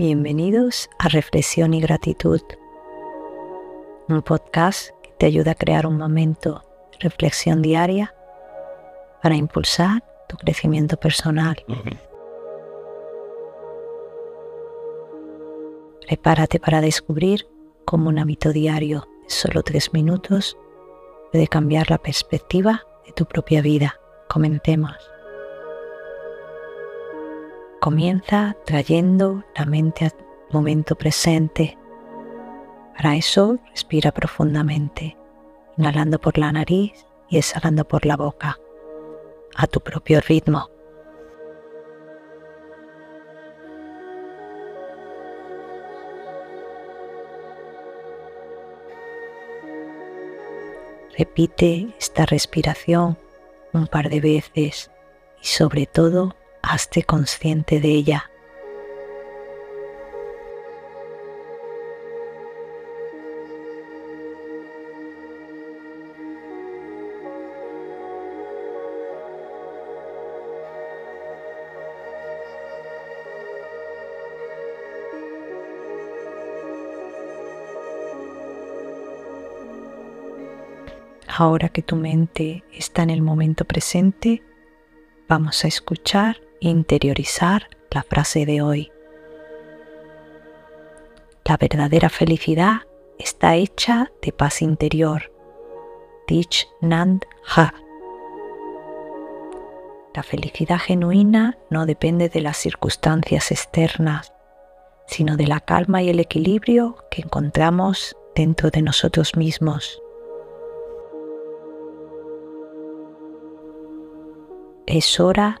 Bienvenidos a Reflexión y Gratitud, un podcast que te ayuda a crear un momento de reflexión diaria para impulsar tu crecimiento personal. Prepárate para descubrir cómo un hábito diario de solo tres minutos puede cambiar la perspectiva de tu propia vida. Comentemos. Comienza trayendo la mente al momento presente. Para eso, respira profundamente, inhalando por la nariz y exhalando por la boca, a tu propio ritmo. Repite esta respiración un par de veces y sobre todo hazte consciente de ella. Ahora que tu mente está en el momento presente, vamos a escuchar interiorizar la frase de hoy. La verdadera felicidad está hecha de paz interior. Dich Nand Ha. La felicidad genuina no depende de las circunstancias externas, sino de la calma y el equilibrio que encontramos dentro de nosotros mismos. Es hora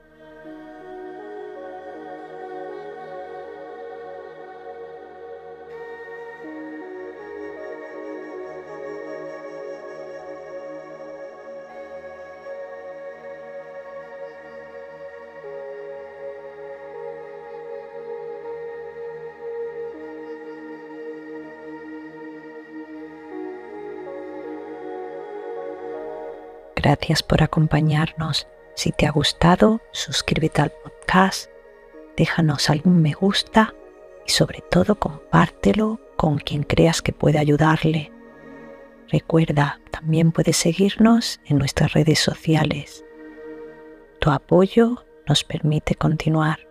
Gracias por acompañarnos. Si te ha gustado, suscríbete al podcast, déjanos algún me gusta y sobre todo compártelo con quien creas que puede ayudarle. Recuerda, también puedes seguirnos en nuestras redes sociales. Tu apoyo nos permite continuar.